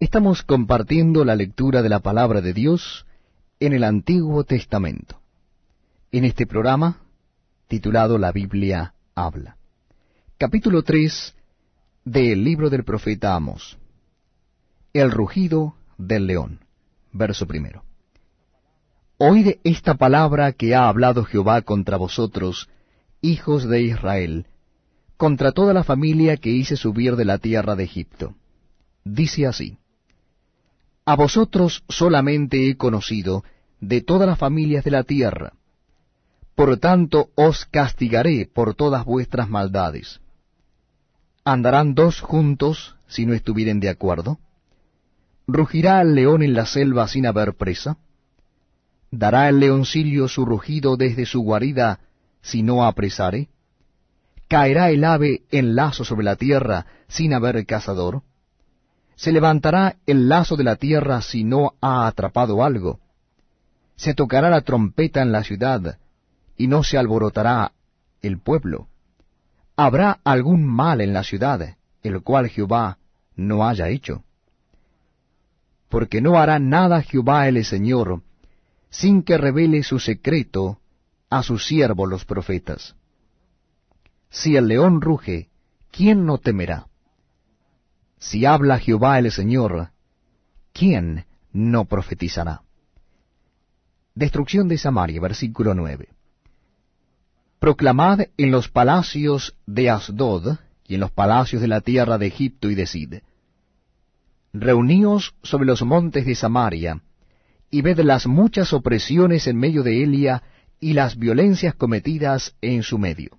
Estamos compartiendo la lectura de la palabra de Dios en el Antiguo Testamento, en este programa titulado La Biblia habla. Capítulo 3 del libro del profeta Amos. El rugido del león. Verso primero. Oíd esta palabra que ha hablado Jehová contra vosotros, hijos de Israel, contra toda la familia que hice subir de la tierra de Egipto. Dice así, A vosotros solamente he conocido de todas las familias de la tierra, por tanto os castigaré por todas vuestras maldades. ¿Andarán dos juntos si no estuvieren de acuerdo? ¿Rugirá el león en la selva sin haber presa? ¿Dará el leoncillo su rugido desde su guarida si no apresare? ¿Caerá el ave en lazo sobre la tierra sin haber cazador? ¿Se levantará el lazo de la tierra si no ha atrapado algo? ¿Se tocará la trompeta en la ciudad y no se alborotará el pueblo? ¿Habrá algún mal en la ciudad, el cual Jehová no haya hecho? Porque no hará nada Jehová el Señor, sin que revele su secreto a sus siervos los profetas. Si el león ruge, ¿quién no temerá? Si habla Jehová el Señor, ¿quién no profetizará? Destrucción de Samaria, versículo 9. Proclamad en los palacios de Asdod y en los palacios de la tierra de Egipto y de Sid. Reuníos sobre los montes de Samaria, y ved las muchas opresiones en medio de Elia y las violencias cometidas en su medio.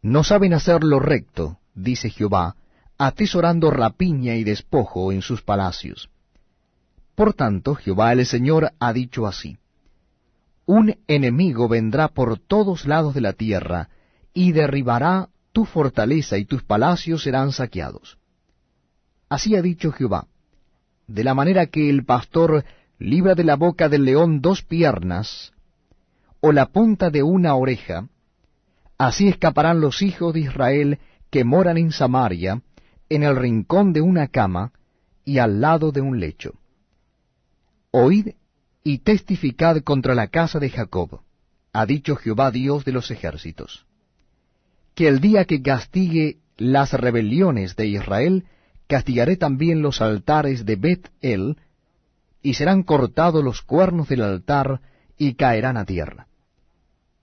No saben hacer lo recto, dice Jehová, atesorando rapiña y despojo en sus palacios. Por tanto, Jehová el Señor ha dicho así, Un enemigo vendrá por todos lados de la tierra, y derribará tu fortaleza y tus palacios serán saqueados. Así ha dicho Jehová, de la manera que el pastor libra de la boca del león dos piernas, o la punta de una oreja, Así escaparán los hijos de Israel que moran en Samaria, en el rincón de una cama y al lado de un lecho. Oíd y testificad contra la casa de Jacob, ha dicho Jehová Dios de los ejércitos, que el día que castigue las rebeliones de Israel, castigaré también los altares de Bet-El, y serán cortados los cuernos del altar, y caerán a tierra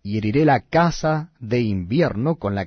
y heriré la casa de invierno con la